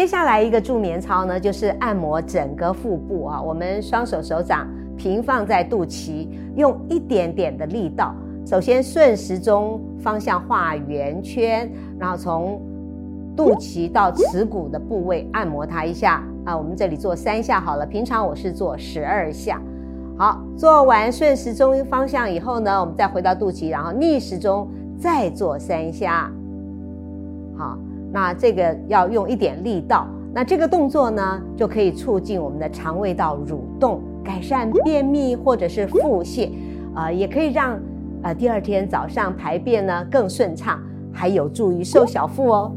接下来一个助眠操呢，就是按摩整个腹部啊。我们双手手掌平放在肚脐，用一点点的力道，首先顺时钟方向画圆圈，然后从肚脐到耻骨的部位按摩它一下啊。我们这里做三下好了，平常我是做十二下。好，做完顺时钟方向以后呢，我们再回到肚脐，然后逆时钟再做三下。好。那这个要用一点力道，那这个动作呢，就可以促进我们的肠胃道蠕动，改善便秘或者是腹泻，呃，也可以让呃第二天早上排便呢更顺畅，还有助于瘦小腹哦。